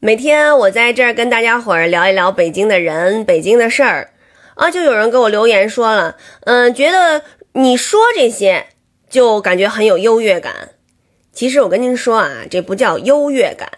每天我在这儿跟大家伙儿聊一聊北京的人、北京的事儿啊，就有人给我留言说了，嗯，觉得你说这些就感觉很有优越感。其实我跟您说啊，这不叫优越感，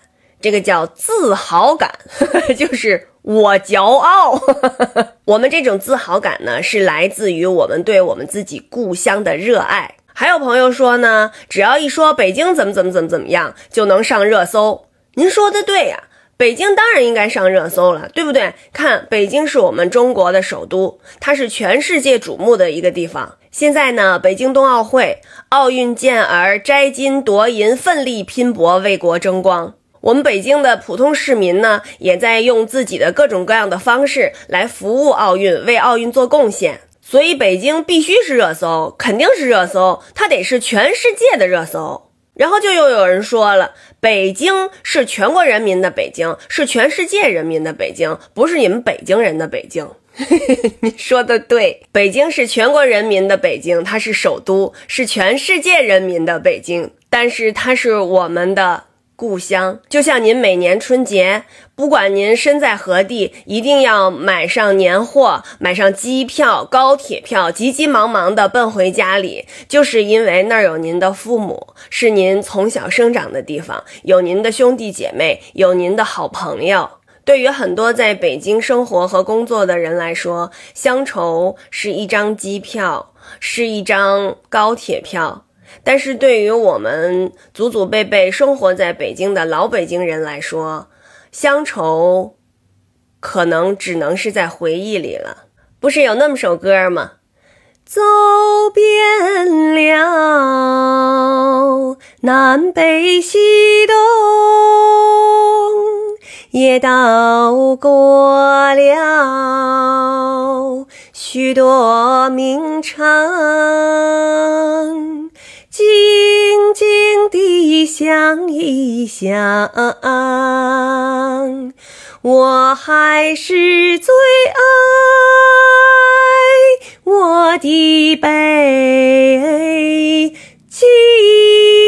这个叫自豪感，呵 呵就是我骄傲。我们这种自豪感呢，是来自于我们对我们自己故乡的热爱。还有朋友说呢，只要一说北京怎么怎么怎么怎么样，就能上热搜。您说的对呀。北京当然应该上热搜了，对不对？看，北京是我们中国的首都，它是全世界瞩目的一个地方。现在呢，北京冬奥会，奥运健儿摘金夺银，奋力拼搏，为国争光。我们北京的普通市民呢，也在用自己的各种各样的方式来服务奥运，为奥运做贡献。所以，北京必须是热搜，肯定是热搜，它得是全世界的热搜。然后就又有人说了，北京是全国人民的北京，是全世界人民的北京，不是你们北京人的北京。你说的对，北京是全国人民的北京，它是首都，是全世界人民的北京，但是它是我们的。故乡就像您每年春节，不管您身在何地，一定要买上年货，买上机票、高铁票，急急忙忙的奔回家里，就是因为那儿有您的父母，是您从小生长的地方，有您的兄弟姐妹，有您的好朋友。对于很多在北京生活和工作的人来说，乡愁是一张机票，是一张高铁票。但是对于我们祖祖辈辈生活在北京的老北京人来说，乡愁可能只能是在回忆里了。不是有那么首歌吗？走遍了南北西东，也到过了许多名城。静静地想一想我还是最爱我的北京。